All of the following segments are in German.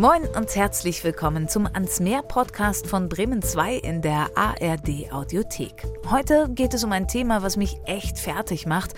Moin und herzlich willkommen zum Ans Meer Podcast von Bremen 2 in der ARD Audiothek. Heute geht es um ein Thema, was mich echt fertig macht,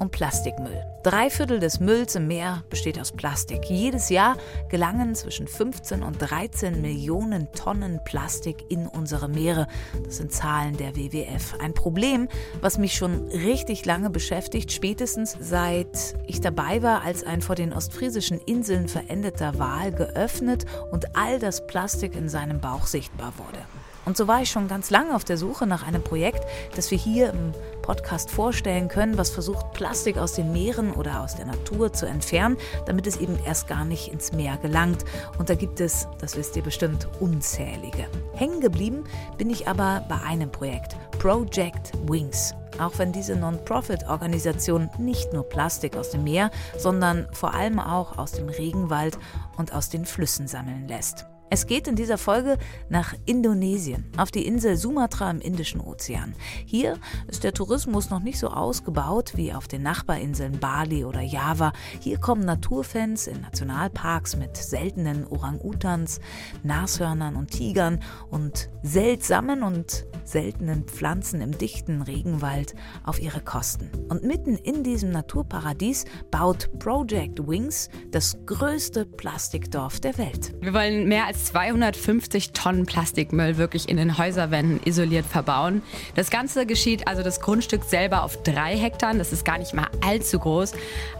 um Plastikmüll. Drei Viertel des Mülls im Meer besteht aus Plastik. Jedes Jahr gelangen zwischen 15 und 13 Millionen Tonnen Plastik in unsere Meere. Das sind Zahlen der WWF. Ein Problem, was mich schon richtig lange beschäftigt, spätestens seit ich dabei war, als ein vor den ostfriesischen Inseln verendeter Wal geöffnet und all das Plastik in seinem Bauch sichtbar wurde. Und so war ich schon ganz lange auf der Suche nach einem Projekt, das wir hier im Podcast vorstellen können, was versucht, Plastik aus den Meeren oder aus der Natur zu entfernen, damit es eben erst gar nicht ins Meer gelangt. Und da gibt es, das wisst ihr bestimmt, unzählige. Hängen geblieben bin ich aber bei einem Projekt, Project Wings. Auch wenn diese Non-Profit-Organisation nicht nur Plastik aus dem Meer, sondern vor allem auch aus dem Regenwald und aus den Flüssen sammeln lässt. Es geht in dieser Folge nach Indonesien, auf die Insel Sumatra im Indischen Ozean. Hier ist der Tourismus noch nicht so ausgebaut wie auf den Nachbarinseln Bali oder Java. Hier kommen Naturfans in Nationalparks mit seltenen Orang-Utans, Nashörnern und Tigern und seltsamen und seltenen Pflanzen im dichten Regenwald auf ihre Kosten. Und mitten in diesem Naturparadies baut Project Wings das größte Plastikdorf der Welt. Wir wollen mehr als 250 Tonnen Plastikmüll wirklich in den Häuserwänden isoliert verbauen. Das Ganze geschieht also das Grundstück selber auf drei Hektar. Das ist gar nicht mal allzu groß.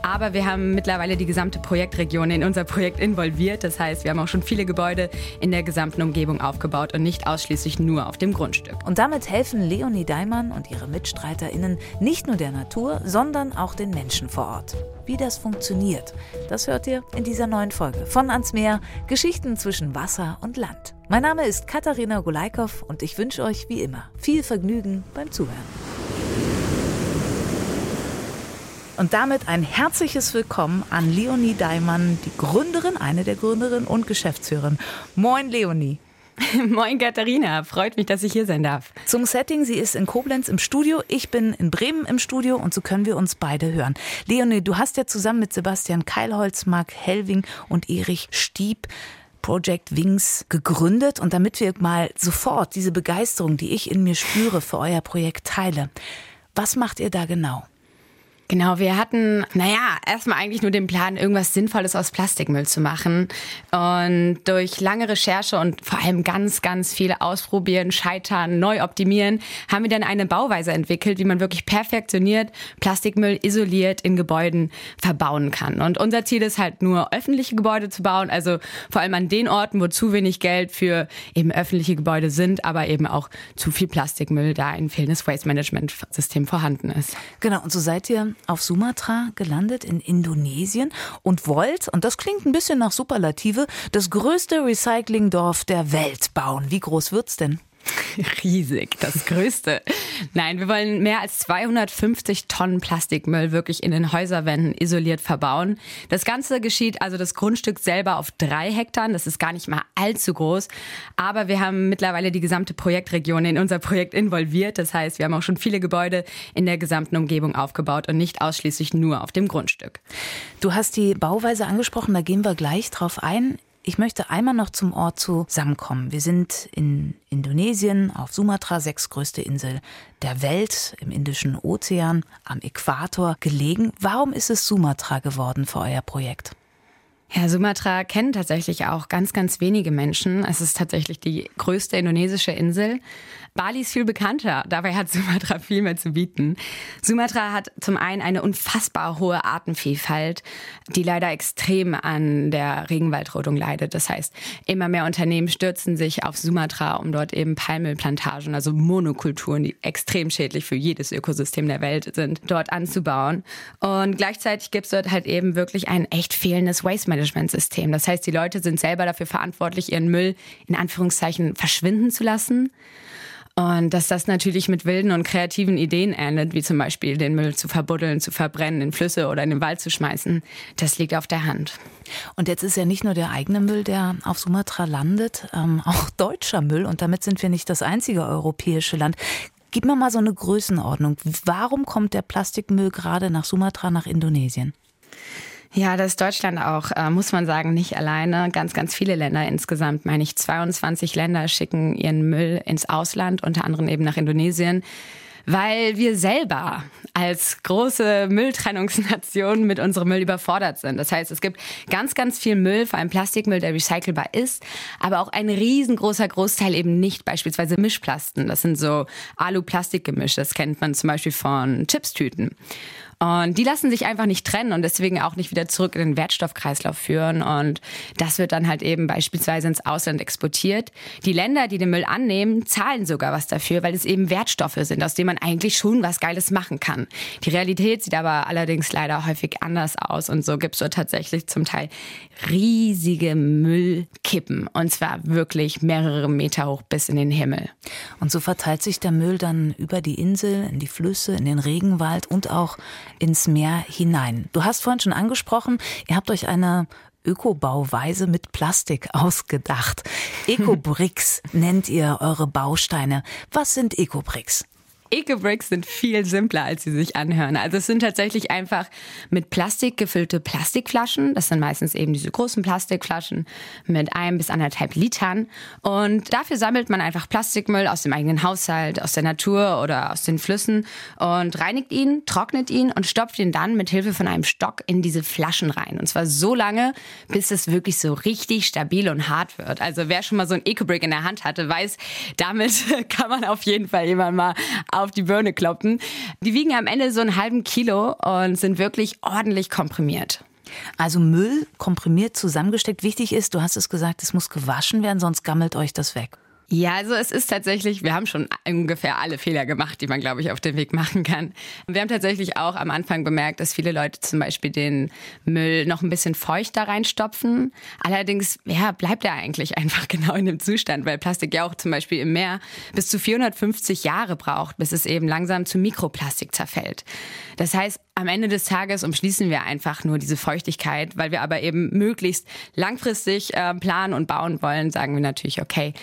Aber wir haben mittlerweile die gesamte Projektregion in unser Projekt involviert. Das heißt, wir haben auch schon viele Gebäude in der gesamten Umgebung aufgebaut und nicht ausschließlich nur auf dem Grundstück. Und damit helfen Leonie Daimann und ihre MitstreiterInnen nicht nur der Natur, sondern auch den Menschen vor Ort. Wie das funktioniert, das hört ihr in dieser neuen Folge von Ans Meer, Geschichten zwischen Wasser und Land. Mein Name ist Katharina Golaikow und ich wünsche euch wie immer viel Vergnügen beim Zuhören. Und damit ein herzliches Willkommen an Leonie Daimann, die Gründerin, eine der Gründerinnen und Geschäftsführerin. Moin Leonie. Moin Katharina, freut mich, dass ich hier sein darf. Zum Setting, sie ist in Koblenz im Studio, ich bin in Bremen im Studio und so können wir uns beide hören. Leonie, du hast ja zusammen mit Sebastian Keilholz, Marc Hellwing und Erich Stieb Project Wings gegründet und damit wir mal sofort diese Begeisterung, die ich in mir spüre, für euer Projekt teile. Was macht ihr da genau? Genau, wir hatten, naja, erstmal eigentlich nur den Plan, irgendwas Sinnvolles aus Plastikmüll zu machen. Und durch lange Recherche und vor allem ganz, ganz viele Ausprobieren, Scheitern, neu optimieren, haben wir dann eine Bauweise entwickelt, wie man wirklich perfektioniert Plastikmüll isoliert in Gebäuden verbauen kann. Und unser Ziel ist halt nur öffentliche Gebäude zu bauen, also vor allem an den Orten, wo zu wenig Geld für eben öffentliche Gebäude sind, aber eben auch zu viel Plastikmüll, da ein fehlendes Waste Management System vorhanden ist. Genau, und so seid ihr auf Sumatra gelandet in Indonesien und wollt, und das klingt ein bisschen nach Superlative, das größte Recyclingdorf der Welt bauen. Wie groß wird's denn? Riesig, das Größte. Nein, wir wollen mehr als 250 Tonnen Plastikmüll wirklich in den Häuserwänden isoliert verbauen. Das Ganze geschieht also das Grundstück selber auf drei Hektar. Das ist gar nicht mal allzu groß. Aber wir haben mittlerweile die gesamte Projektregion in unser Projekt involviert. Das heißt, wir haben auch schon viele Gebäude in der gesamten Umgebung aufgebaut und nicht ausschließlich nur auf dem Grundstück. Du hast die Bauweise angesprochen, da gehen wir gleich drauf ein. Ich möchte einmal noch zum Ort zusammenkommen. Wir sind in Indonesien, auf Sumatra, sechstgrößte Insel der Welt, im Indischen Ozean, am Äquator gelegen. Warum ist es Sumatra geworden für euer Projekt? Ja, Sumatra kennen tatsächlich auch ganz, ganz wenige Menschen. Es ist tatsächlich die größte indonesische Insel. Bali ist viel bekannter, dabei hat Sumatra viel mehr zu bieten. Sumatra hat zum einen eine unfassbar hohe Artenvielfalt, die leider extrem an der Regenwaldrodung leidet. Das heißt, immer mehr Unternehmen stürzen sich auf Sumatra, um dort eben Palmölplantagen, also Monokulturen, die extrem schädlich für jedes Ökosystem der Welt sind, dort anzubauen. Und gleichzeitig gibt es dort halt eben wirklich ein echt fehlendes Waste Management System. Das heißt, die Leute sind selber dafür verantwortlich, ihren Müll in Anführungszeichen verschwinden zu lassen. Und dass das natürlich mit wilden und kreativen Ideen endet, wie zum Beispiel den Müll zu verbuddeln, zu verbrennen, in Flüsse oder in den Wald zu schmeißen, das liegt auf der Hand. Und jetzt ist ja nicht nur der eigene Müll, der auf Sumatra landet, ähm, auch deutscher Müll. Und damit sind wir nicht das einzige europäische Land. Gib mir mal so eine Größenordnung. Warum kommt der Plastikmüll gerade nach Sumatra, nach Indonesien? Ja, das ist Deutschland auch, äh, muss man sagen, nicht alleine. Ganz, ganz viele Länder insgesamt, meine ich, 22 Länder schicken ihren Müll ins Ausland, unter anderem eben nach Indonesien weil wir selber als große Mülltrennungsnation mit unserem Müll überfordert sind. Das heißt, es gibt ganz, ganz viel Müll, vor allem Plastikmüll, der recycelbar ist, aber auch ein riesengroßer Großteil eben nicht, beispielsweise Mischplasten. Das sind so Alu-Plastik-Gemisch, das kennt man zum Beispiel von Chipstüten. Und die lassen sich einfach nicht trennen und deswegen auch nicht wieder zurück in den Wertstoffkreislauf führen. Und das wird dann halt eben beispielsweise ins Ausland exportiert. Die Länder, die den Müll annehmen, zahlen sogar was dafür, weil es eben Wertstoffe sind, aus denen man eigentlich schon was Geiles machen kann. Die Realität sieht aber allerdings leider häufig anders aus. Und so gibt es so tatsächlich zum Teil riesige Müllkippen. Und zwar wirklich mehrere Meter hoch bis in den Himmel. Und so verteilt sich der Müll dann über die Insel, in die Flüsse, in den Regenwald und auch ins Meer hinein. Du hast vorhin schon angesprochen, ihr habt euch eine Ökobauweise mit Plastik ausgedacht. Ecobricks nennt ihr eure Bausteine. Was sind Ecobricks? Eco-Bricks sind viel simpler, als sie sich anhören. Also es sind tatsächlich einfach mit Plastik gefüllte Plastikflaschen. Das sind meistens eben diese großen Plastikflaschen mit einem bis anderthalb Litern. Und dafür sammelt man einfach Plastikmüll aus dem eigenen Haushalt, aus der Natur oder aus den Flüssen und reinigt ihn, trocknet ihn und stopft ihn dann mit Hilfe von einem Stock in diese Flaschen rein. Und zwar so lange, bis es wirklich so richtig stabil und hart wird. Also wer schon mal so ein Eco-Brick in der Hand hatte, weiß, damit kann man auf jeden Fall jemand mal auf die Birne kloppen. Die wiegen am Ende so einen halben Kilo und sind wirklich ordentlich komprimiert. Also Müll komprimiert zusammengesteckt. Wichtig ist, du hast es gesagt, es muss gewaschen werden, sonst gammelt euch das weg. Ja, also es ist tatsächlich, wir haben schon ungefähr alle Fehler gemacht, die man, glaube ich, auf dem Weg machen kann. Wir haben tatsächlich auch am Anfang bemerkt, dass viele Leute zum Beispiel den Müll noch ein bisschen feucht da reinstopfen. Allerdings, ja, bleibt er eigentlich einfach genau in dem Zustand, weil Plastik ja auch zum Beispiel im Meer bis zu 450 Jahre braucht, bis es eben langsam zu Mikroplastik zerfällt. Das heißt, am Ende des Tages umschließen wir einfach nur diese Feuchtigkeit, weil wir aber eben möglichst langfristig äh, planen und bauen wollen, sagen wir natürlich, okay,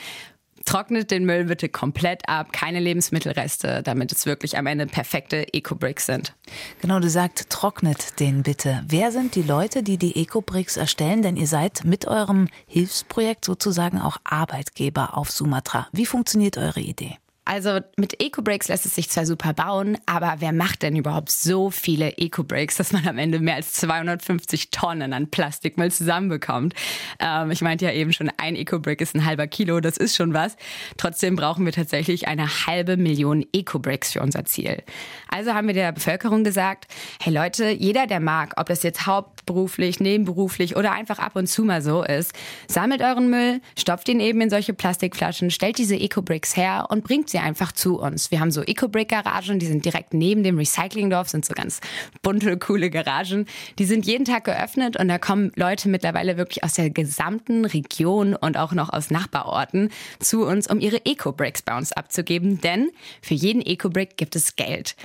Trocknet den Müll bitte komplett ab, keine Lebensmittelreste, damit es wirklich am Ende perfekte Eco-Bricks sind. Genau, du sagst, trocknet den bitte. Wer sind die Leute, die die Eco-Bricks erstellen? Denn ihr seid mit eurem Hilfsprojekt sozusagen auch Arbeitgeber auf Sumatra. Wie funktioniert eure Idee? Also mit Eco-Breaks lässt es sich zwar super bauen, aber wer macht denn überhaupt so viele Eco-Breaks, dass man am Ende mehr als 250 Tonnen an Plastikmüll zusammenbekommt? Ähm, ich meinte ja eben schon, ein Eco-Break ist ein halber Kilo, das ist schon was. Trotzdem brauchen wir tatsächlich eine halbe Million Eco-Breaks für unser Ziel. Also haben wir der Bevölkerung gesagt, hey Leute, jeder, der mag, ob das jetzt hauptberuflich, nebenberuflich oder einfach ab und zu mal so ist, sammelt euren Müll, stopft ihn eben in solche Plastikflaschen, stellt diese Eco-Bricks her und bringt sie sie einfach zu uns. Wir haben so Eco-Brick-Garagen, die sind direkt neben dem Recyclingdorf, sind so ganz bunte, coole Garagen. Die sind jeden Tag geöffnet und da kommen Leute mittlerweile wirklich aus der gesamten Region und auch noch aus Nachbarorten zu uns, um ihre Eco-Bricks bei uns abzugeben, denn für jeden Eco-Brick gibt es Geld.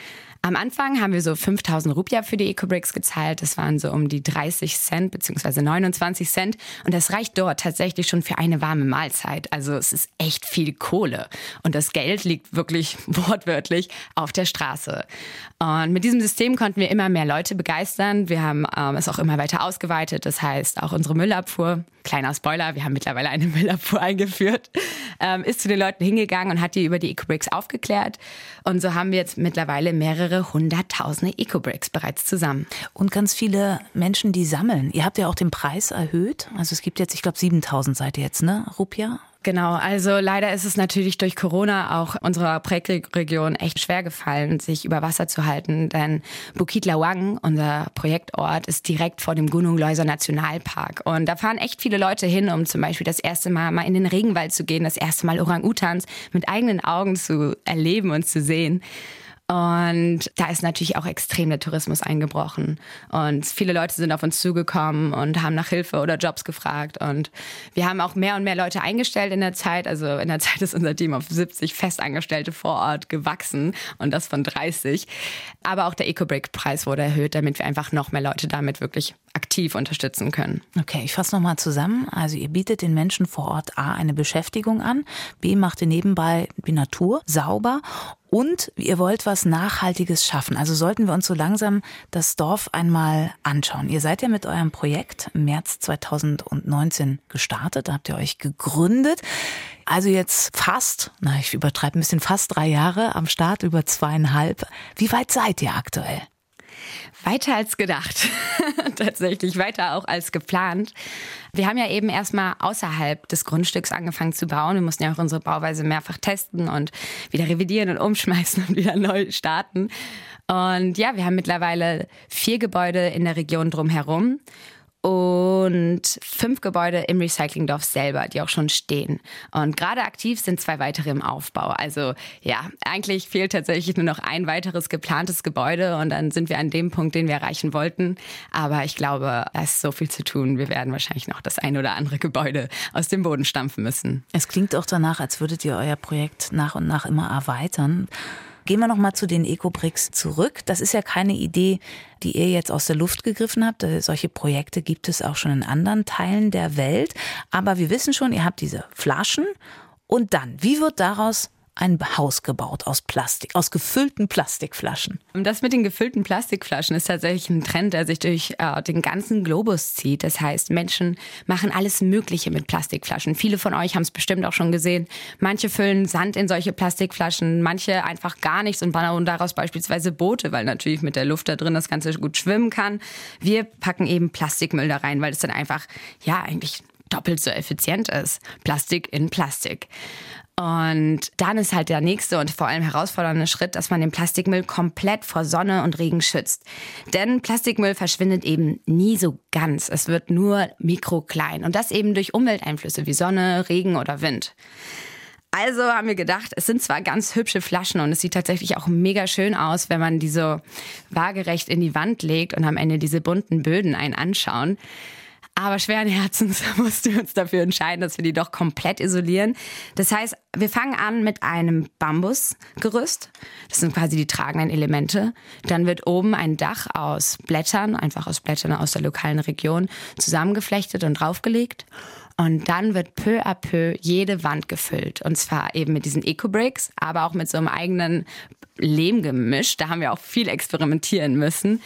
Am Anfang haben wir so 5000 Rupia für die Ecobricks gezahlt. Das waren so um die 30 Cent bzw. 29 Cent. Und das reicht dort tatsächlich schon für eine warme Mahlzeit. Also es ist echt viel Kohle. Und das Geld liegt wirklich wortwörtlich auf der Straße. Und mit diesem System konnten wir immer mehr Leute begeistern. Wir haben ähm, es auch immer weiter ausgeweitet. Das heißt, auch unsere Müllabfuhr, kleiner Spoiler, wir haben mittlerweile eine Müllabfuhr eingeführt, ähm, ist zu den Leuten hingegangen und hat die über die Ecobricks aufgeklärt. Und so haben wir jetzt mittlerweile mehrere hunderttausende Eco-Bricks bereits zusammen. Und ganz viele Menschen, die sammeln. Ihr habt ja auch den Preis erhöht. Also es gibt jetzt, ich glaube, 7000 seid ihr jetzt, ne? Rupia? Genau, also leider ist es natürlich durch Corona auch unserer Projektregion echt schwer gefallen, sich über Wasser zu halten, denn Bukit Lawang, unser Projektort, ist direkt vor dem Gunung Loiser Nationalpark. Und da fahren echt viele Leute hin, um zum Beispiel das erste Mal mal in den Regenwald zu gehen, das erste Mal Orang-Utans mit eigenen Augen zu erleben und zu sehen. Und da ist natürlich auch extrem der Tourismus eingebrochen. Und viele Leute sind auf uns zugekommen und haben nach Hilfe oder Jobs gefragt. Und wir haben auch mehr und mehr Leute eingestellt in der Zeit. Also in der Zeit ist unser Team auf 70 Festangestellte vor Ort gewachsen und das von 30. Aber auch der EcoBreak-Preis wurde erhöht, damit wir einfach noch mehr Leute damit wirklich aktiv unterstützen können. Okay, ich fasse nochmal zusammen. Also ihr bietet den Menschen vor Ort A eine Beschäftigung an, B macht ihr nebenbei die Natur sauber Und ihr wollt was Nachhaltiges schaffen. Also sollten wir uns so langsam das Dorf einmal anschauen. Ihr seid ja mit eurem Projekt im März 2019 gestartet. Da habt ihr euch gegründet. Also jetzt fast, na, ich übertreibe ein bisschen, fast drei Jahre am Start, über zweieinhalb. Wie weit seid ihr aktuell? Weiter als gedacht. Tatsächlich weiter auch als geplant. Wir haben ja eben erstmal außerhalb des Grundstücks angefangen zu bauen. Wir mussten ja auch unsere Bauweise mehrfach testen und wieder revidieren und umschmeißen und wieder neu starten. Und ja, wir haben mittlerweile vier Gebäude in der Region drumherum und fünf Gebäude im Recyclingdorf selber, die auch schon stehen. Und gerade aktiv sind zwei weitere im Aufbau. Also ja, eigentlich fehlt tatsächlich nur noch ein weiteres geplantes Gebäude und dann sind wir an dem Punkt, den wir erreichen wollten. Aber ich glaube, es ist so viel zu tun. Wir werden wahrscheinlich noch das ein oder andere Gebäude aus dem Boden stampfen müssen. Es klingt auch danach, als würdet ihr euer Projekt nach und nach immer erweitern. Gehen wir noch mal zu den Ecobricks zurück. Das ist ja keine Idee, die ihr jetzt aus der Luft gegriffen habt. Äh, solche Projekte gibt es auch schon in anderen Teilen der Welt. Aber wir wissen schon, ihr habt diese Flaschen. Und dann, wie wird daraus ein Haus gebaut aus Plastik, aus gefüllten Plastikflaschen. Das mit den gefüllten Plastikflaschen ist tatsächlich ein Trend, der sich durch äh, den ganzen Globus zieht. Das heißt, Menschen machen alles Mögliche mit Plastikflaschen. Viele von euch haben es bestimmt auch schon gesehen. Manche füllen Sand in solche Plastikflaschen, manche einfach gar nichts und bauen daraus beispielsweise Boote, weil natürlich mit der Luft da drin das Ganze gut schwimmen kann. Wir packen eben Plastikmüll da rein, weil es dann einfach, ja, eigentlich doppelt so effizient ist. Plastik in Plastik. Und dann ist halt der nächste und vor allem herausfordernde Schritt, dass man den Plastikmüll komplett vor Sonne und Regen schützt. Denn Plastikmüll verschwindet eben nie so ganz. Es wird nur mikroklein. Und das eben durch Umwelteinflüsse wie Sonne, Regen oder Wind. Also haben wir gedacht, es sind zwar ganz hübsche Flaschen und es sieht tatsächlich auch mega schön aus, wenn man die so waagerecht in die Wand legt und am Ende diese bunten Böden einen anschauen. Aber schweren Herzens mussten wir uns dafür entscheiden, dass wir die doch komplett isolieren. Das heißt, wir fangen an mit einem Bambusgerüst. Das sind quasi die tragenden Elemente. Dann wird oben ein Dach aus Blättern, einfach aus Blättern aus der lokalen Region, zusammengeflechtet und draufgelegt. Und dann wird peu à peu jede Wand gefüllt. Und zwar eben mit diesen Eco-Bricks, aber auch mit so einem eigenen Lehmgemisch. Da haben wir auch viel experimentieren müssen.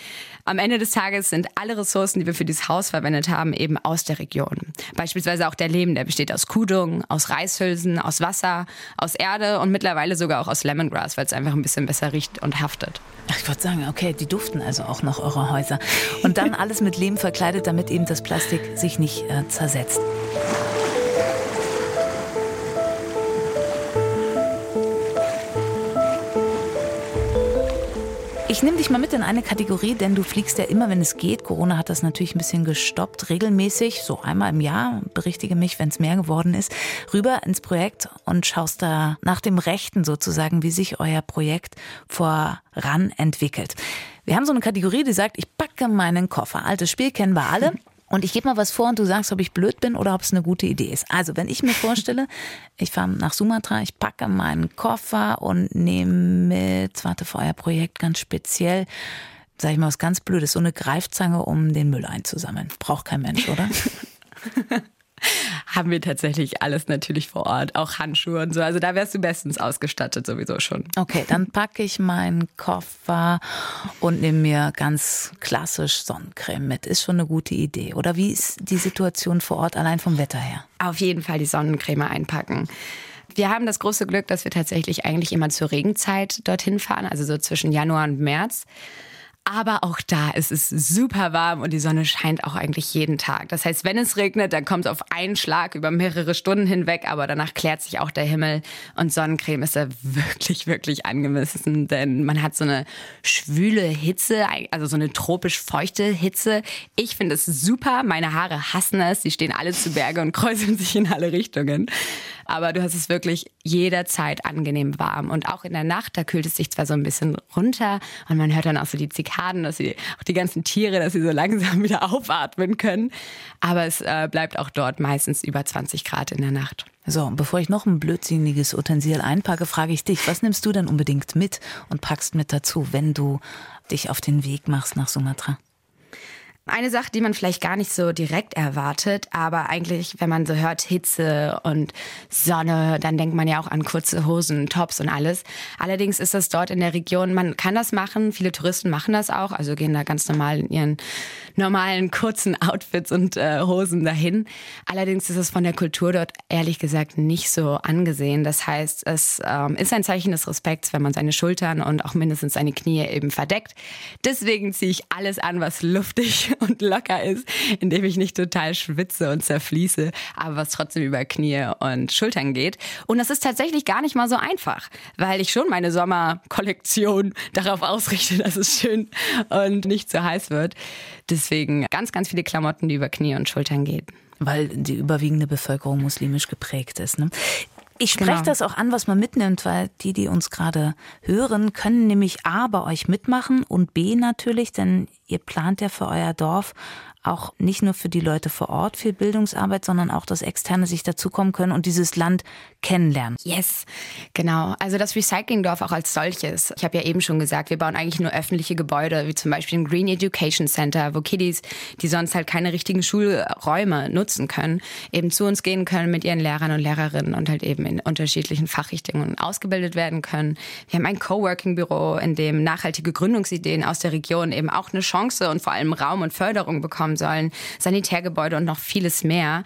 Am Ende des Tages sind alle Ressourcen, die wir für dieses Haus verwendet haben, eben aus der Region. Beispielsweise auch der Lehm, der besteht aus Kudung, aus Reishülsen, aus Wasser, aus Erde und mittlerweile sogar auch aus Lemongrass, weil es einfach ein bisschen besser riecht und haftet. Ach, ich würde sagen, okay, die duften also auch noch eure Häuser. Und dann alles mit Lehm verkleidet, damit eben das Plastik sich nicht äh, zersetzt. Ich nehme dich mal mit in eine Kategorie, denn du fliegst ja immer, wenn es geht. Corona hat das natürlich ein bisschen gestoppt, regelmäßig, so einmal im Jahr, berichtige mich, wenn es mehr geworden ist, rüber ins Projekt und schaust da nach dem Rechten sozusagen, wie sich euer Projekt voran entwickelt. Wir haben so eine Kategorie, die sagt, ich packe meinen Koffer. Altes Spiel kennen wir alle. Und ich gebe mal was vor und du sagst, ob ich blöd bin oder ob es eine gute Idee ist. Also, wenn ich mir vorstelle, ich fahre nach Sumatra, ich packe meinen Koffer und nehme mit, warte, für euer Projekt ganz speziell, sag ich mal was ganz Blödes, so eine Greifzange, um den Müll einzusammeln. Braucht kein Mensch, oder? haben wir tatsächlich alles natürlich vor Ort, auch Handschuhe und so. Also da wärst du bestens ausgestattet sowieso schon. Okay, dann packe ich meinen Koffer und nehme mir ganz klassisch Sonnencreme mit. Ist schon eine gute Idee. Oder wie ist die Situation vor Ort allein vom Wetter her? Auf jeden Fall die Sonnencreme einpacken. Wir haben das große Glück, dass wir tatsächlich eigentlich immer zur Regenzeit dorthin fahren, also so zwischen Januar und März. Aber auch da ist es super warm und die Sonne scheint auch eigentlich jeden Tag. Das heißt, wenn es regnet, dann kommt es auf einen Schlag über mehrere Stunden hinweg, aber danach klärt sich auch der Himmel und Sonnencreme ist da wirklich, wirklich angemessen, denn man hat so eine schwüle Hitze, also so eine tropisch feuchte Hitze. Ich finde es super. Meine Haare hassen es. Sie stehen alle zu Berge und kräuseln sich in alle Richtungen. Aber du hast es wirklich jederzeit angenehm warm. Und auch in der Nacht, da kühlt es sich zwar so ein bisschen runter und man hört dann auch so die Zikaden, dass sie, auch die ganzen Tiere, dass sie so langsam wieder aufatmen können. Aber es äh, bleibt auch dort meistens über 20 Grad in der Nacht. So, bevor ich noch ein blödsinniges Utensil einpacke, frage ich dich, was nimmst du denn unbedingt mit und packst mit dazu, wenn du dich auf den Weg machst nach Sumatra? Eine Sache, die man vielleicht gar nicht so direkt erwartet, aber eigentlich, wenn man so hört Hitze und Sonne, dann denkt man ja auch an kurze Hosen, Tops und alles. Allerdings ist das dort in der Region, man kann das machen, viele Touristen machen das auch, also gehen da ganz normal in ihren normalen kurzen Outfits und äh, Hosen dahin. Allerdings ist es von der Kultur dort ehrlich gesagt nicht so angesehen. Das heißt, es ähm, ist ein Zeichen des Respekts, wenn man seine Schultern und auch mindestens seine Knie eben verdeckt. Deswegen ziehe ich alles an, was luftig und locker ist, indem ich nicht total schwitze und zerfließe, aber was trotzdem über Knie und Schultern geht. Und das ist tatsächlich gar nicht mal so einfach, weil ich schon meine Sommerkollektion darauf ausrichte, dass es schön und nicht zu heiß wird. Deswegen ganz, ganz viele Klamotten, die über Knie und Schultern gehen. Weil die überwiegende Bevölkerung muslimisch geprägt ist. Ne? Ich spreche genau. das auch an, was man mitnimmt, weil die, die uns gerade hören, können nämlich A bei euch mitmachen und B natürlich, denn ihr plant ja für euer Dorf auch nicht nur für die Leute vor Ort viel Bildungsarbeit, sondern auch, dass Externe sich dazukommen können und dieses Land kennenlernen. Yes, genau. Also das Recyclingdorf auch als solches. Ich habe ja eben schon gesagt, wir bauen eigentlich nur öffentliche Gebäude, wie zum Beispiel ein Green Education Center, wo Kiddies, die sonst halt keine richtigen Schulräume nutzen können, eben zu uns gehen können mit ihren Lehrern und Lehrerinnen und halt eben in unterschiedlichen Fachrichtungen ausgebildet werden können. Wir haben ein Coworking-Büro, in dem nachhaltige Gründungsideen aus der Region eben auch eine Chance und vor allem Raum und Förderung bekommen sollen, Sanitärgebäude und noch vieles mehr.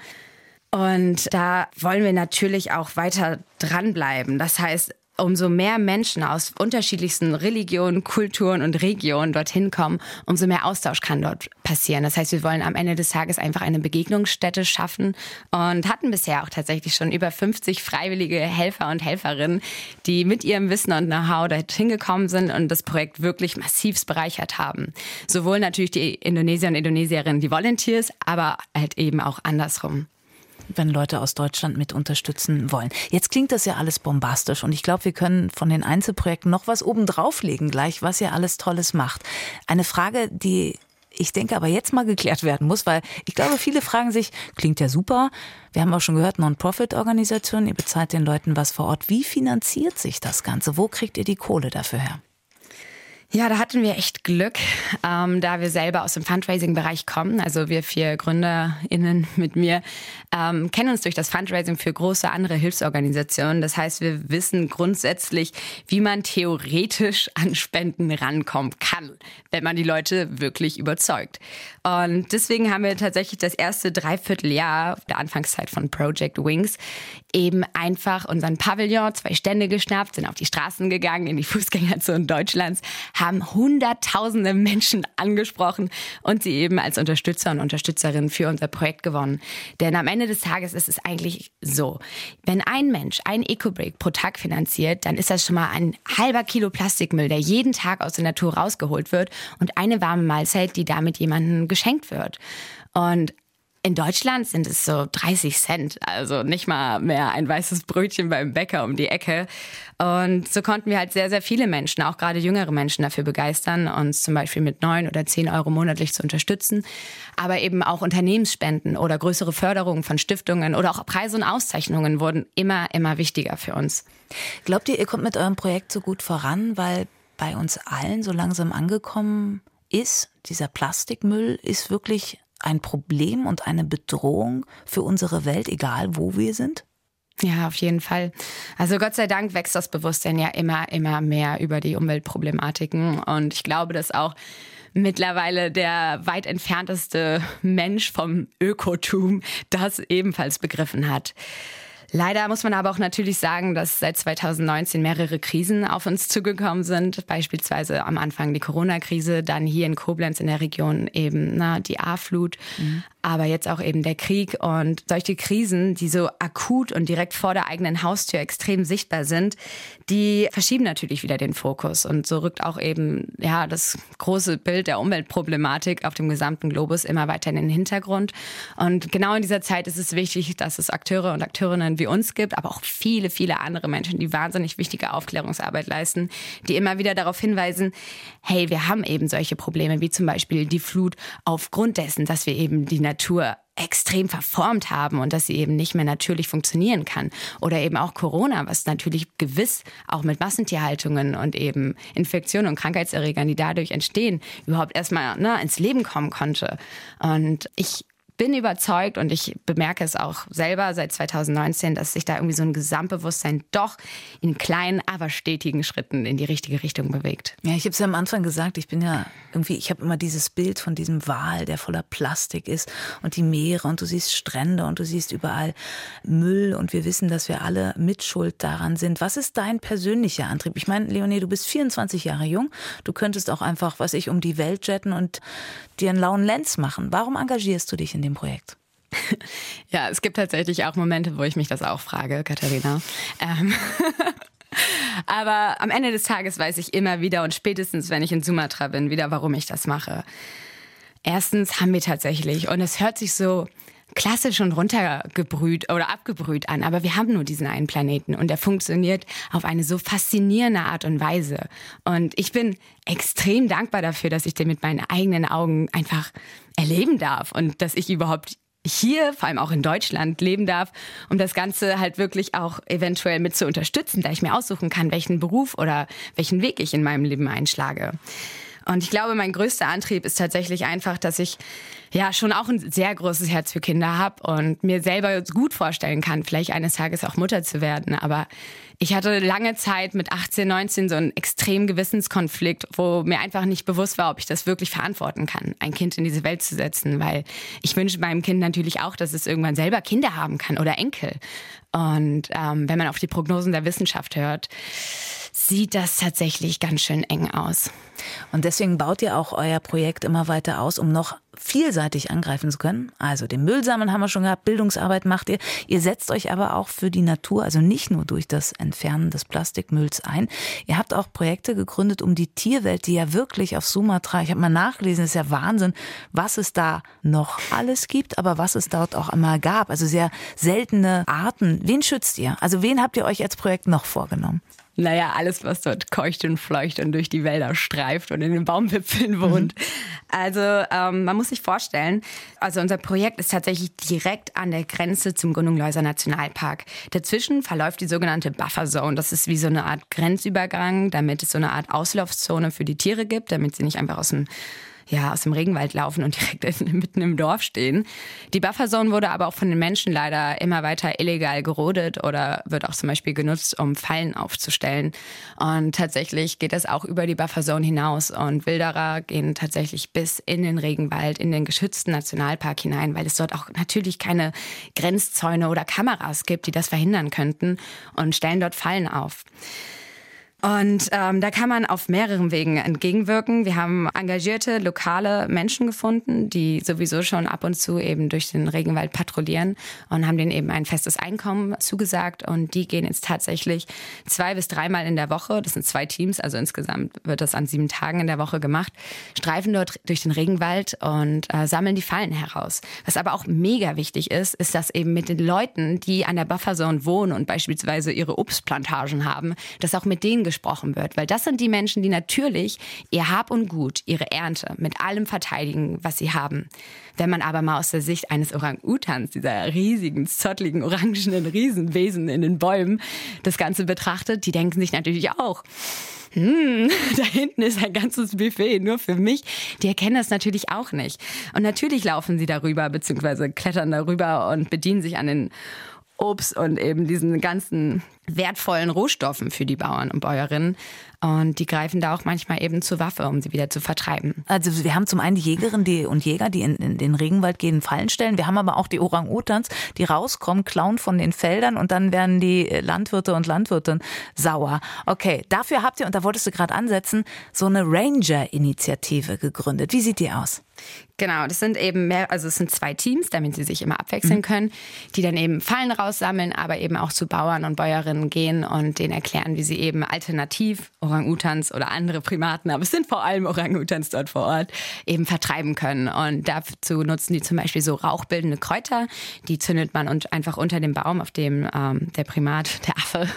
Und da wollen wir natürlich auch weiter dranbleiben. Das heißt, umso mehr Menschen aus unterschiedlichsten Religionen, Kulturen und Regionen dorthin kommen, umso mehr Austausch kann dort passieren. Das heißt, wir wollen am Ende des Tages einfach eine Begegnungsstätte schaffen und hatten bisher auch tatsächlich schon über 50 freiwillige Helfer und Helferinnen, die mit ihrem Wissen und Know-how dorthin gekommen sind und das Projekt wirklich massiv bereichert haben. Sowohl natürlich die Indonesier und Indonesierinnen, die Volunteers, aber halt eben auch andersrum wenn Leute aus Deutschland mit unterstützen wollen. Jetzt klingt das ja alles bombastisch und ich glaube, wir können von den Einzelprojekten noch was oben drauflegen gleich, was ihr alles Tolles macht. Eine Frage, die ich denke aber jetzt mal geklärt werden muss, weil ich glaube, viele fragen sich, klingt ja super. Wir haben auch schon gehört, Non-Profit-Organisation, ihr bezahlt den Leuten was vor Ort. Wie finanziert sich das Ganze? Wo kriegt ihr die Kohle dafür her? Ja, da hatten wir echt Glück, ähm, da wir selber aus dem Fundraising-Bereich kommen. Also wir vier GründerInnen mit mir ähm, kennen uns durch das Fundraising für große andere Hilfsorganisationen. Das heißt, wir wissen grundsätzlich, wie man theoretisch an Spenden rankommen kann, wenn man die Leute wirklich überzeugt. Und deswegen haben wir tatsächlich das erste Dreivierteljahr der Anfangszeit von Project Wings eben einfach unseren Pavillon, zwei Stände geschnappt, sind auf die Straßen gegangen, in die Fußgängerzone Deutschlands, haben hunderttausende Menschen angesprochen und sie eben als Unterstützer und Unterstützerin für unser Projekt gewonnen. Denn am Ende des Tages ist es eigentlich so, wenn ein Mensch ein Eco-Break pro Tag finanziert, dann ist das schon mal ein halber Kilo Plastikmüll, der jeden Tag aus der Natur rausgeholt wird und eine warme Mahlzeit, die damit jemandem geschenkt wird. Und in Deutschland sind es so 30 Cent, also nicht mal mehr ein weißes Brötchen beim Bäcker um die Ecke. Und so konnten wir halt sehr, sehr viele Menschen, auch gerade jüngere Menschen dafür begeistern, uns zum Beispiel mit neun oder zehn Euro monatlich zu unterstützen. Aber eben auch Unternehmensspenden oder größere Förderungen von Stiftungen oder auch Preise und Auszeichnungen wurden immer, immer wichtiger für uns. Glaubt ihr, ihr kommt mit eurem Projekt so gut voran, weil bei uns allen so langsam angekommen ist, dieser Plastikmüll ist wirklich ein Problem und eine Bedrohung für unsere Welt, egal wo wir sind? Ja, auf jeden Fall. Also Gott sei Dank wächst das Bewusstsein ja immer, immer mehr über die Umweltproblematiken. Und ich glaube, dass auch mittlerweile der weit entfernteste Mensch vom Ökotum das ebenfalls begriffen hat. Leider muss man aber auch natürlich sagen, dass seit 2019 mehrere Krisen auf uns zugekommen sind. Beispielsweise am Anfang die Corona-Krise, dann hier in Koblenz in der Region eben na, die A-Flut. Mhm aber jetzt auch eben der Krieg und solche Krisen, die so akut und direkt vor der eigenen Haustür extrem sichtbar sind, die verschieben natürlich wieder den Fokus. Und so rückt auch eben ja das große Bild der Umweltproblematik auf dem gesamten Globus immer weiter in den Hintergrund. Und genau in dieser Zeit ist es wichtig, dass es Akteure und Akteurinnen wie uns gibt, aber auch viele viele andere Menschen, die wahnsinnig wichtige Aufklärungsarbeit leisten, die immer wieder darauf hinweisen, hey, wir haben eben solche Probleme wie zum Beispiel die Flut aufgrund dessen, dass wir eben die Natur extrem verformt haben und dass sie eben nicht mehr natürlich funktionieren kann. Oder eben auch Corona, was natürlich gewiss auch mit Massentierhaltungen und eben Infektionen und Krankheitserregern, die dadurch entstehen, überhaupt erstmal ne, ins Leben kommen konnte. Und ich bin überzeugt und ich bemerke es auch selber seit 2019, dass sich da irgendwie so ein Gesamtbewusstsein doch in kleinen, aber stetigen Schritten in die richtige Richtung bewegt. Ja, ich habe es ja am Anfang gesagt, ich bin ja irgendwie, ich habe immer dieses Bild von diesem Wal, der voller Plastik ist und die Meere und du siehst Strände und du siehst überall Müll und wir wissen, dass wir alle mitschuld daran sind. Was ist dein persönlicher Antrieb? Ich meine, Leonie, du bist 24 Jahre jung, du könntest auch einfach, was ich, um die Welt jetten und dir einen lauen Lenz machen. Warum engagierst du dich in dem Projekt? Ja, es gibt tatsächlich auch Momente, wo ich mich das auch frage, Katharina. Ähm Aber am Ende des Tages weiß ich immer wieder und spätestens, wenn ich in Sumatra bin, wieder, warum ich das mache. Erstens haben wir tatsächlich, und es hört sich so klassisch und runtergebrüht oder abgebrüht an, aber wir haben nur diesen einen Planeten und der funktioniert auf eine so faszinierende Art und Weise. Und ich bin extrem dankbar dafür, dass ich den mit meinen eigenen Augen einfach erleben darf und dass ich überhaupt hier, vor allem auch in Deutschland, leben darf, um das Ganze halt wirklich auch eventuell mit zu unterstützen, da ich mir aussuchen kann, welchen Beruf oder welchen Weg ich in meinem Leben einschlage. Und ich glaube, mein größter Antrieb ist tatsächlich einfach, dass ich ja schon auch ein sehr großes Herz für Kinder habe und mir selber gut vorstellen kann, vielleicht eines Tages auch Mutter zu werden. Aber ich hatte lange Zeit mit 18, 19 so einen extremen Gewissenskonflikt, wo mir einfach nicht bewusst war, ob ich das wirklich verantworten kann, ein Kind in diese Welt zu setzen, weil ich wünsche meinem Kind natürlich auch, dass es irgendwann selber Kinder haben kann oder Enkel. Und ähm, wenn man auf die Prognosen der Wissenschaft hört, sieht das tatsächlich ganz schön eng aus. Und deswegen baut ihr auch euer Projekt immer weiter aus, um noch vielseitig angreifen zu können. Also den Müllsammeln haben wir schon gehabt, Bildungsarbeit macht ihr. Ihr setzt euch aber auch für die Natur, also nicht nur durch das Entfernen des Plastikmülls ein. Ihr habt auch Projekte gegründet, um die Tierwelt, die ja wirklich auf Sumatra, ich habe mal nachgelesen, ist ja Wahnsinn, was es da noch alles gibt, aber was es dort auch einmal gab. Also sehr seltene Arten. Wen schützt ihr? Also wen habt ihr euch als Projekt noch vorgenommen? Naja, alles, was dort keucht und fleucht und durch die Wälder streift und in den Baumwipfeln wohnt. Mhm. Also ähm, man muss sich vorstellen, also unser Projekt ist tatsächlich direkt an der Grenze zum Gunungläuser Nationalpark. Dazwischen verläuft die sogenannte Buffer Zone. Das ist wie so eine Art Grenzübergang, damit es so eine Art Auslaufzone für die Tiere gibt, damit sie nicht einfach aus dem ja, aus dem Regenwald laufen und direkt mitten im Dorf stehen. Die Bufferzone wurde aber auch von den Menschen leider immer weiter illegal gerodet oder wird auch zum Beispiel genutzt, um Fallen aufzustellen. Und tatsächlich geht es auch über die Bufferzone hinaus und Wilderer gehen tatsächlich bis in den Regenwald, in den geschützten Nationalpark hinein, weil es dort auch natürlich keine Grenzzäune oder Kameras gibt, die das verhindern könnten und stellen dort Fallen auf. Und ähm, da kann man auf mehreren Wegen entgegenwirken. Wir haben engagierte lokale Menschen gefunden, die sowieso schon ab und zu eben durch den Regenwald patrouillieren und haben denen eben ein festes Einkommen zugesagt. Und die gehen jetzt tatsächlich zwei bis dreimal in der Woche, das sind zwei Teams, also insgesamt wird das an sieben Tagen in der Woche gemacht, streifen dort durch den Regenwald und äh, sammeln die Fallen heraus. Was aber auch mega wichtig ist, ist, dass eben mit den Leuten, die an der Bufferzone wohnen und beispielsweise ihre Obstplantagen haben, dass auch mit denen gesprochen wird. Weil das sind die Menschen, die natürlich ihr Hab und Gut, ihre Ernte mit allem verteidigen, was sie haben. Wenn man aber mal aus der Sicht eines Orang-Utans, dieser riesigen, zottligen, orangenen Riesenwesen in den Bäumen, das Ganze betrachtet, die denken sich natürlich auch, hm, da hinten ist ein ganzes Buffet nur für mich. Die erkennen das natürlich auch nicht. Und natürlich laufen sie darüber, beziehungsweise klettern darüber und bedienen sich an den Obst und eben diesen ganzen wertvollen Rohstoffen für die Bauern und Bäuerinnen. Und die greifen da auch manchmal eben zur Waffe, um sie wieder zu vertreiben. Also wir haben zum einen die Jägerinnen die und Jäger, die in, in den Regenwald gehen, Fallen stellen. Wir haben aber auch die Orang-Utans, die rauskommen, klauen von den Feldern und dann werden die Landwirte und Landwirtinnen sauer. Okay, dafür habt ihr, und da wolltest du gerade ansetzen, so eine Ranger-Initiative gegründet. Wie sieht die aus? Genau, das sind eben mehr, also es sind zwei Teams, damit sie sich immer abwechseln mhm. können, die dann eben Fallen raussammeln, aber eben auch zu Bauern und Bäuerinnen gehen und denen erklären, wie sie eben alternativ Orang-Utans oder andere Primaten, aber es sind vor allem Orang-Utans dort vor Ort, eben vertreiben können. Und dazu nutzen die zum Beispiel so rauchbildende Kräuter, die zündet man und einfach unter dem Baum, auf dem ähm, der Primat, der Affe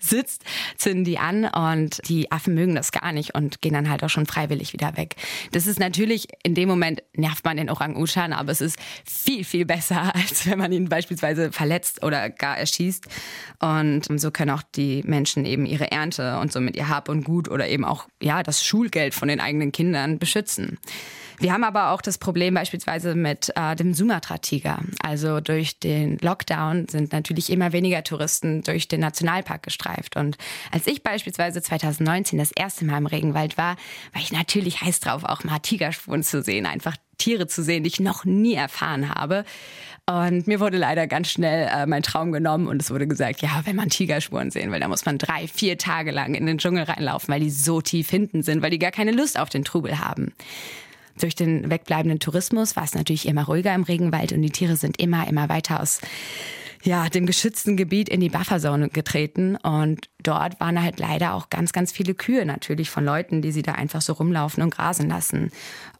sitzt, zünden die an und die Affen mögen das gar nicht und gehen dann halt auch schon freiwillig wieder weg. Das ist natürlich, in dem Moment nervt man den Orang-Utan, aber es ist viel, viel besser, als wenn man ihn beispielsweise verletzt oder gar erschießt. Und so können auch die Menschen eben ihre Ernte und somit ihr Hab und Gut oder eben auch ja das Schulgeld von den eigenen Kindern beschützen. Wir haben aber auch das Problem beispielsweise mit äh, dem Sumatra-Tiger. Also durch den Lockdown sind natürlich immer weniger Touristen durch den Nationalpark gestreift. Und als ich beispielsweise 2019 das erste Mal im Regenwald war, war ich natürlich heiß drauf, auch mal Tigerspuren zu sehen. Einfach Tiere zu sehen, die ich noch nie erfahren habe. Und mir wurde leider ganz schnell äh, mein Traum genommen und es wurde gesagt, ja, wenn man Tigerspuren sehen will, dann muss man drei, vier Tage lang in den Dschungel reinlaufen, weil die so tief hinten sind, weil die gar keine Lust auf den Trubel haben. Durch den wegbleibenden Tourismus war es natürlich immer ruhiger im Regenwald und die Tiere sind immer, immer weiter aus ja, dem geschützten Gebiet in die Bufferzone getreten. Und dort waren halt leider auch ganz, ganz viele Kühe natürlich von Leuten, die sie da einfach so rumlaufen und grasen lassen.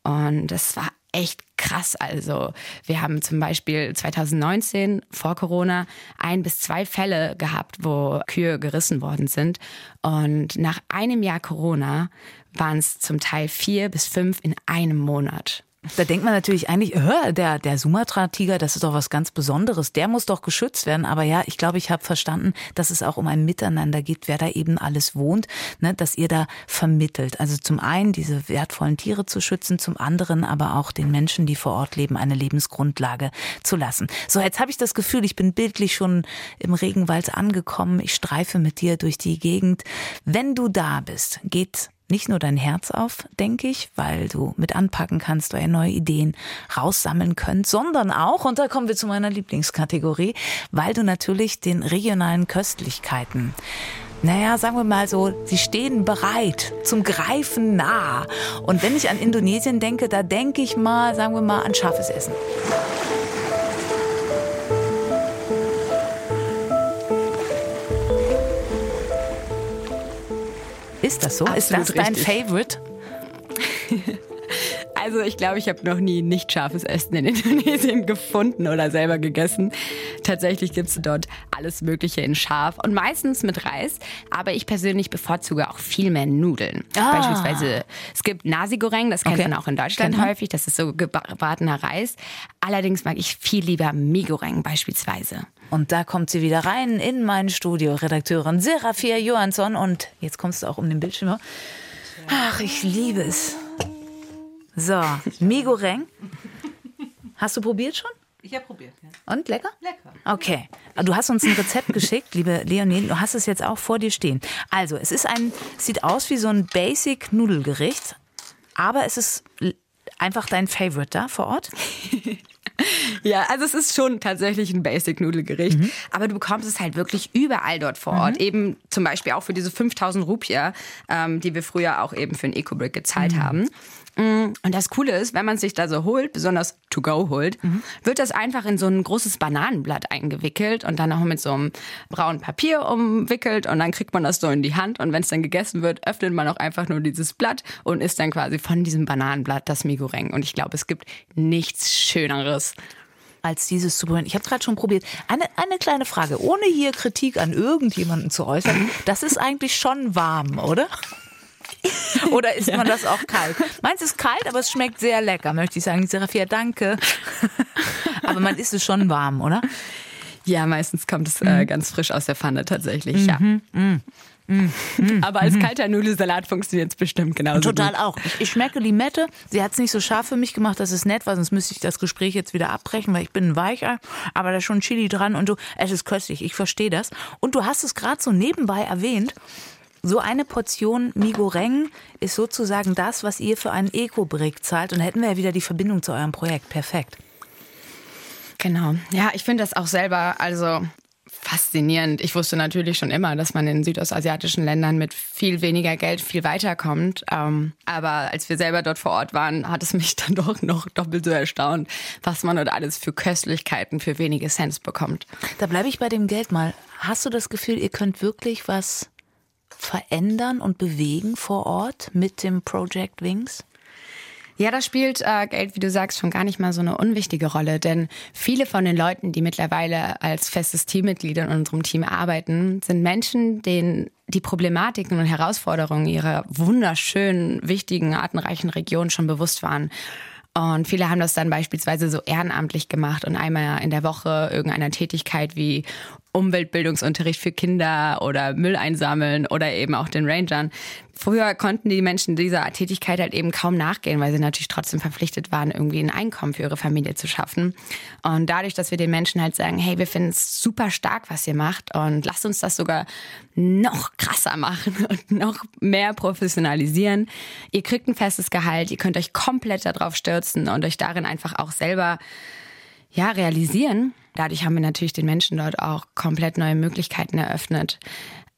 Und das war echt krass. Also wir haben zum Beispiel 2019 vor Corona ein bis zwei Fälle gehabt, wo Kühe gerissen worden sind. Und nach einem Jahr Corona waren es zum Teil vier bis fünf in einem Monat. Da denkt man natürlich eigentlich, äh, der, der Sumatra-Tiger, das ist doch was ganz Besonderes. Der muss doch geschützt werden. Aber ja, ich glaube, ich habe verstanden, dass es auch um ein Miteinander geht, wer da eben alles wohnt, ne, dass ihr da vermittelt. Also zum einen diese wertvollen Tiere zu schützen, zum anderen aber auch den Menschen, die vor Ort leben, eine Lebensgrundlage zu lassen. So, jetzt habe ich das Gefühl, ich bin bildlich schon im Regenwald angekommen. Ich streife mit dir durch die Gegend. Wenn du da bist, geht nicht nur dein Herz auf, denke ich, weil du mit anpacken kannst, weil neue Ideen raussammeln könnt, sondern auch, und da kommen wir zu meiner Lieblingskategorie, weil du natürlich den regionalen Köstlichkeiten naja, sagen wir mal so, sie stehen bereit zum Greifen nah. Und wenn ich an Indonesien denke, da denke ich mal, sagen wir mal, an scharfes Essen. Ist das so? Absolut ist das dein richtig. Favorite? Also ich glaube, ich habe noch nie nicht scharfes Essen in Indonesien gefunden oder selber gegessen. Tatsächlich gibt es dort alles Mögliche in scharf und meistens mit Reis. Aber ich persönlich bevorzuge auch viel mehr Nudeln. Ah. Beispielsweise, es gibt Nasi Goreng, das kennt okay. man auch in Deutschland genau. häufig. Das ist so gebratener Reis. Allerdings mag ich viel lieber Mi Goreng beispielsweise. Und da kommt sie wieder rein in mein Studio, Redakteurin Serafia Johansson. Und jetzt kommst du auch um den Bildschirm. Ach, ich liebe es. So, Migoreng. Hast du probiert schon? Ich habe probiert, ja. Und lecker? Lecker. Okay. Du hast uns ein Rezept geschickt, liebe Leonie. Du hast es jetzt auch vor dir stehen. Also, es ist ein, sieht aus wie so ein Basic Nudelgericht, aber es ist einfach dein Favorite da vor Ort? Ja, also es ist schon tatsächlich ein Basic-Nudelgericht, mhm. aber du bekommst es halt wirklich überall dort vor Ort. Mhm. Eben zum Beispiel auch für diese 5000 Rupiah, ähm, die wir früher auch eben für ein Eco-Brick gezahlt mhm. haben. Mm, und das Coole ist, wenn man sich da so holt, besonders to go holt, mhm. wird das einfach in so ein großes Bananenblatt eingewickelt und dann noch mit so einem braunen Papier umwickelt und dann kriegt man das so in die Hand und wenn es dann gegessen wird, öffnet man auch einfach nur dieses Blatt und isst dann quasi von diesem Bananenblatt das Migoreng. Und ich glaube, es gibt nichts Schöneres als dieses zu probieren. Ich habe gerade schon probiert. Eine, eine kleine Frage, ohne hier Kritik an irgendjemanden zu äußern. Das ist eigentlich schon warm, oder? Oder isst ja. man das auch kalt? Meins ist kalt, aber es schmeckt sehr lecker, möchte ich sagen. Serafia, danke. aber man isst es schon warm, oder? Ja, meistens kommt es äh, mhm. ganz frisch aus der Pfanne tatsächlich, mhm. ja. Mhm. Mhm. Aber als mhm. kalter Nudelsalat funktioniert es bestimmt genauso. Total gut. auch. Ich schmecke Limette. Sie hat es nicht so scharf für mich gemacht, dass es nett war, sonst müsste ich das Gespräch jetzt wieder abbrechen, weil ich bin ein Weicher. Aber da ist schon Chili dran und du, es ist köstlich. Ich verstehe das. Und du hast es gerade so nebenbei erwähnt. So eine Portion Migoreng ist sozusagen das, was ihr für einen Eco-Brick zahlt. Und hätten wir ja wieder die Verbindung zu eurem Projekt. Perfekt. Genau. Ja, ich finde das auch selber, also faszinierend. Ich wusste natürlich schon immer, dass man in südostasiatischen Ländern mit viel weniger Geld viel weiterkommt. Ähm, aber als wir selber dort vor Ort waren, hat es mich dann doch noch doppelt so erstaunt, was man dort alles für Köstlichkeiten für wenige Cents bekommt. Da bleibe ich bei dem Geld mal. Hast du das Gefühl, ihr könnt wirklich was verändern und bewegen vor Ort mit dem Project Wings? Ja, das spielt äh, Geld, wie du sagst, schon gar nicht mal so eine unwichtige Rolle, denn viele von den Leuten, die mittlerweile als festes Teammitglied in unserem Team arbeiten, sind Menschen, denen die Problematiken und Herausforderungen ihrer wunderschönen, wichtigen, artenreichen Region schon bewusst waren. Und viele haben das dann beispielsweise so ehrenamtlich gemacht und einmal in der Woche irgendeiner Tätigkeit wie Umweltbildungsunterricht für Kinder oder Müll einsammeln oder eben auch den Rangern. Früher konnten die Menschen dieser Tätigkeit halt eben kaum nachgehen, weil sie natürlich trotzdem verpflichtet waren, irgendwie ein Einkommen für ihre Familie zu schaffen. Und dadurch, dass wir den Menschen halt sagen, hey, wir finden es super stark, was ihr macht und lasst uns das sogar noch krasser machen und noch mehr professionalisieren. Ihr kriegt ein festes Gehalt, ihr könnt euch komplett darauf stürzen und euch darin einfach auch selber ja, realisieren. Dadurch haben wir natürlich den Menschen dort auch komplett neue Möglichkeiten eröffnet.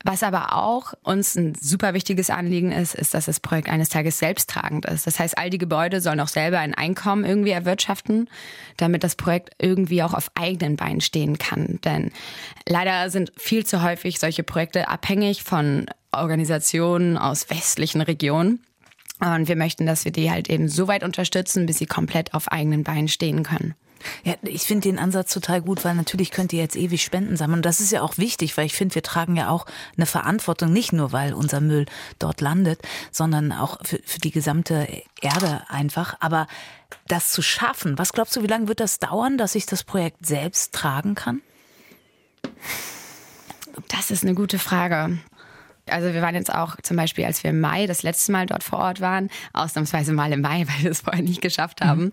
Was aber auch uns ein super wichtiges Anliegen ist, ist, dass das Projekt eines Tages selbsttragend ist. Das heißt, all die Gebäude sollen auch selber ein Einkommen irgendwie erwirtschaften, damit das Projekt irgendwie auch auf eigenen Beinen stehen kann. Denn leider sind viel zu häufig solche Projekte abhängig von Organisationen aus westlichen Regionen. Und wir möchten, dass wir die halt eben so weit unterstützen, bis sie komplett auf eigenen Beinen stehen können. Ja, ich finde den Ansatz total gut, weil natürlich könnt ihr jetzt ewig Spenden sammeln. Und das ist ja auch wichtig, weil ich finde, wir tragen ja auch eine Verantwortung, nicht nur, weil unser Müll dort landet, sondern auch für, für die gesamte Erde einfach. Aber das zu schaffen, was glaubst du, wie lange wird das dauern, dass ich das Projekt selbst tragen kann? Das ist eine gute Frage. Also wir waren jetzt auch zum Beispiel, als wir im Mai das letzte Mal dort vor Ort waren, ausnahmsweise mal im Mai, weil wir es vorher nicht geschafft haben. Mhm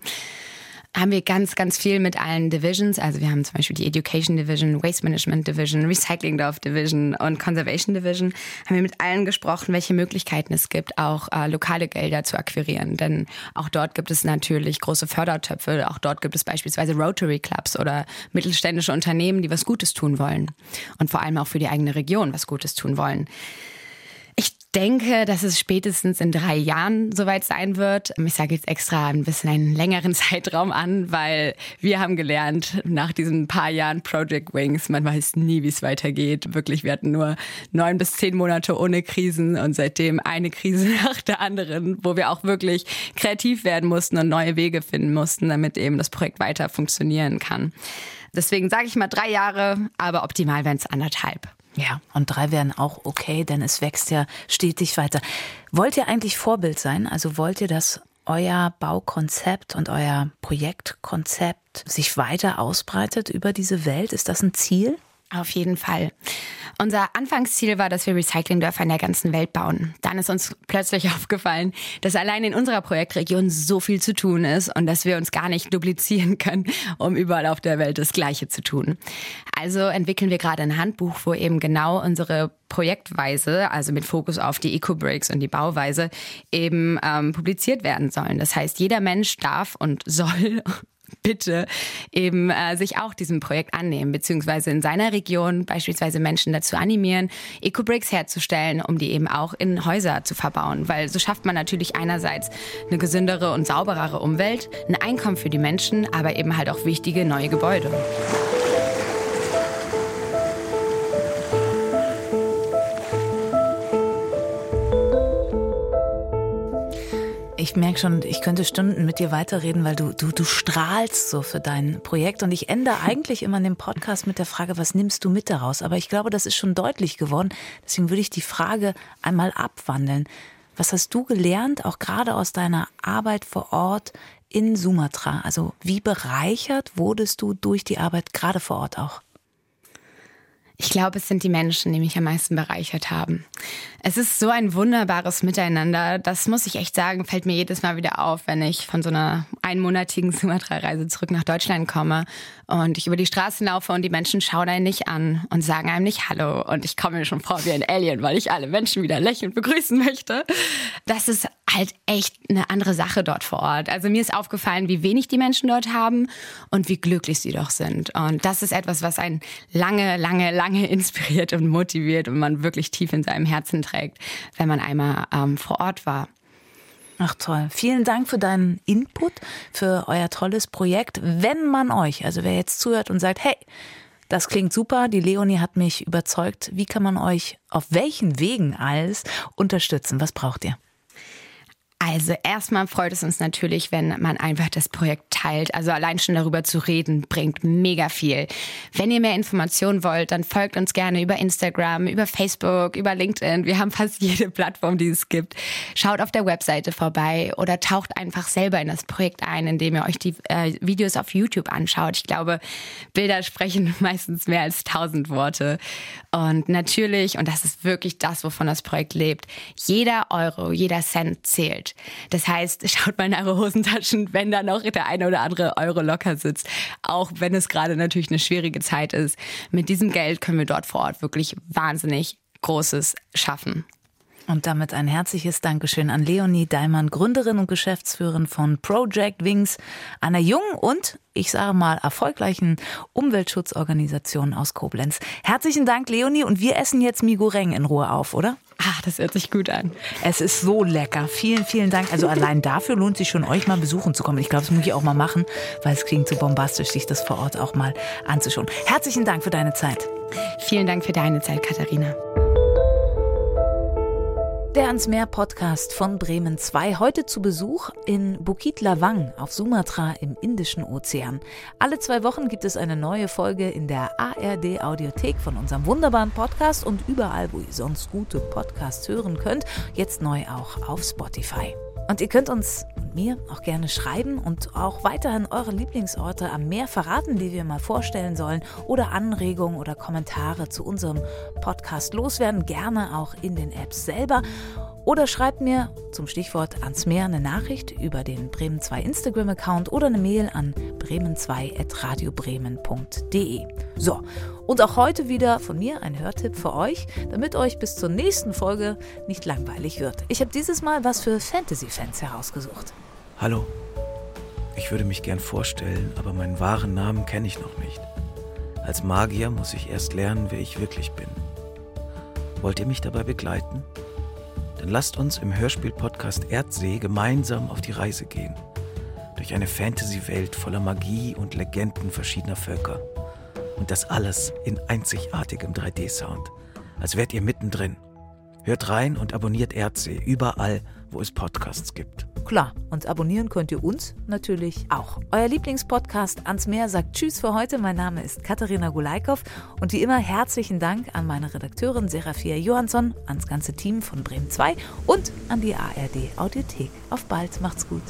haben wir ganz, ganz viel mit allen Divisions. Also wir haben zum Beispiel die Education Division, Waste Management Division, Recycling Dorf Division und Conservation Division. Haben wir mit allen gesprochen, welche Möglichkeiten es gibt, auch äh, lokale Gelder zu akquirieren. Denn auch dort gibt es natürlich große Fördertöpfe. Auch dort gibt es beispielsweise Rotary Clubs oder mittelständische Unternehmen, die was Gutes tun wollen. Und vor allem auch für die eigene Region was Gutes tun wollen. Denke, dass es spätestens in drei Jahren soweit sein wird. Ich sage jetzt extra ein bisschen einen längeren Zeitraum an, weil wir haben gelernt, nach diesen paar Jahren Project Wings, man weiß nie, wie es weitergeht. Wirklich, wir hatten nur neun bis zehn Monate ohne Krisen und seitdem eine Krise nach der anderen, wo wir auch wirklich kreativ werden mussten und neue Wege finden mussten, damit eben das Projekt weiter funktionieren kann. Deswegen sage ich mal drei Jahre, aber optimal wären es anderthalb. Ja, und drei wären auch okay, denn es wächst ja stetig weiter. Wollt ihr eigentlich Vorbild sein? Also wollt ihr, dass euer Baukonzept und euer Projektkonzept sich weiter ausbreitet über diese Welt? Ist das ein Ziel? Auf jeden Fall. Unser Anfangsziel war, dass wir Recyclingdörfer in der ganzen Welt bauen. Dann ist uns plötzlich aufgefallen, dass allein in unserer Projektregion so viel zu tun ist und dass wir uns gar nicht duplizieren können, um überall auf der Welt das Gleiche zu tun. Also entwickeln wir gerade ein Handbuch, wo eben genau unsere Projektweise, also mit Fokus auf die Eco-Breaks und die Bauweise, eben ähm, publiziert werden sollen. Das heißt, jeder Mensch darf und soll bitte eben äh, sich auch diesem Projekt annehmen, beziehungsweise in seiner Region beispielsweise Menschen dazu animieren, Eco-Bricks herzustellen, um die eben auch in Häuser zu verbauen. Weil so schafft man natürlich einerseits eine gesündere und sauberere Umwelt, ein Einkommen für die Menschen, aber eben halt auch wichtige neue Gebäude. Ich merke schon, ich könnte Stunden mit dir weiterreden, weil du, du, du strahlst so für dein Projekt. Und ich ende eigentlich immer in dem Podcast mit der Frage, was nimmst du mit daraus? Aber ich glaube, das ist schon deutlich geworden. Deswegen würde ich die Frage einmal abwandeln. Was hast du gelernt, auch gerade aus deiner Arbeit vor Ort in Sumatra? Also wie bereichert wurdest du durch die Arbeit gerade vor Ort auch? Ich glaube, es sind die Menschen, die mich am meisten bereichert haben. Es ist so ein wunderbares Miteinander. Das muss ich echt sagen, fällt mir jedes Mal wieder auf, wenn ich von so einer einmonatigen Sumatra-Reise zurück nach Deutschland komme und ich über die Straßen laufe und die Menschen schauen einen nicht an und sagen einem nicht Hallo. Und ich komme mir schon vor wie ein Alien, weil ich alle Menschen wieder lächelnd begrüßen möchte. Das ist halt echt eine andere Sache dort vor Ort. Also mir ist aufgefallen, wie wenig die Menschen dort haben und wie glücklich sie doch sind. Und das ist etwas, was einen lange, lange, lange inspiriert und motiviert und man wirklich tief in seinem Herzen trägt, wenn man einmal ähm, vor Ort war. Ach toll. Vielen Dank für deinen Input, für euer tolles Projekt. Wenn man euch, also wer jetzt zuhört und sagt, hey, das klingt super, die Leonie hat mich überzeugt, wie kann man euch auf welchen Wegen alles unterstützen? Was braucht ihr? Also erstmal freut es uns natürlich, wenn man einfach das Projekt teilt. Also allein schon darüber zu reden, bringt mega viel. Wenn ihr mehr Informationen wollt, dann folgt uns gerne über Instagram, über Facebook, über LinkedIn. Wir haben fast jede Plattform, die es gibt. Schaut auf der Webseite vorbei oder taucht einfach selber in das Projekt ein, indem ihr euch die äh, Videos auf YouTube anschaut. Ich glaube, Bilder sprechen meistens mehr als tausend Worte. Und natürlich, und das ist wirklich das, wovon das Projekt lebt, jeder Euro, jeder Cent zählt. Das heißt, schaut mal in eure Hosentaschen, wenn da noch der eine oder andere Euro locker sitzt. Auch wenn es gerade natürlich eine schwierige Zeit ist. Mit diesem Geld können wir dort vor Ort wirklich wahnsinnig Großes schaffen. Und damit ein herzliches Dankeschön an Leonie Daimann, Gründerin und Geschäftsführerin von Project Wings, einer jungen und, ich sage mal, erfolgreichen Umweltschutzorganisation aus Koblenz. Herzlichen Dank, Leonie, und wir essen jetzt Migureng in Ruhe auf, oder? Ach, das hört sich gut an. Es ist so lecker. Vielen, vielen Dank. Also allein dafür lohnt sich schon, euch mal besuchen zu kommen. Ich glaube, das muss ich auch mal machen, weil es klingt so bombastisch, sich das vor Ort auch mal anzuschauen. Herzlichen Dank für deine Zeit. Vielen Dank für deine Zeit, Katharina. Der ans Meer Podcast von Bremen 2 heute zu Besuch in Bukit Lawang auf Sumatra im Indischen Ozean. Alle zwei Wochen gibt es eine neue Folge in der ARD Audiothek von unserem wunderbaren Podcast und überall, wo ihr sonst gute Podcasts hören könnt, jetzt neu auch auf Spotify. Und ihr könnt uns und mir auch gerne schreiben und auch weiterhin eure Lieblingsorte am Meer verraten, die wir mal vorstellen sollen oder Anregungen oder Kommentare zu unserem Podcast loswerden, gerne auch in den Apps selber. Oder schreibt mir zum Stichwort ans Meer eine Nachricht über den Bremen 2 Instagram-Account oder eine Mail an bremen2.radiobremen.de. So, und auch heute wieder von mir ein Hörtipp für euch, damit euch bis zur nächsten Folge nicht langweilig wird. Ich habe dieses Mal was für Fantasy-Fans herausgesucht. Hallo, ich würde mich gern vorstellen, aber meinen wahren Namen kenne ich noch nicht. Als Magier muss ich erst lernen, wer ich wirklich bin. Wollt ihr mich dabei begleiten? Dann lasst uns im Hörspiel-Podcast Erdsee gemeinsam auf die Reise gehen. Durch eine Fantasy-Welt voller Magie und Legenden verschiedener Völker. Und das alles in einzigartigem 3D-Sound. Als wärt ihr mittendrin. Hört rein und abonniert Erdsee überall, wo es Podcasts gibt. Klar, und abonnieren könnt ihr uns natürlich auch. Euer Lieblingspodcast ans Meer sagt Tschüss für heute. Mein Name ist Katharina Gulaikow und wie immer herzlichen Dank an meine Redakteurin Serafia Johansson, ans ganze Team von Bremen 2 und an die ARD Audiothek. Auf bald, macht's gut.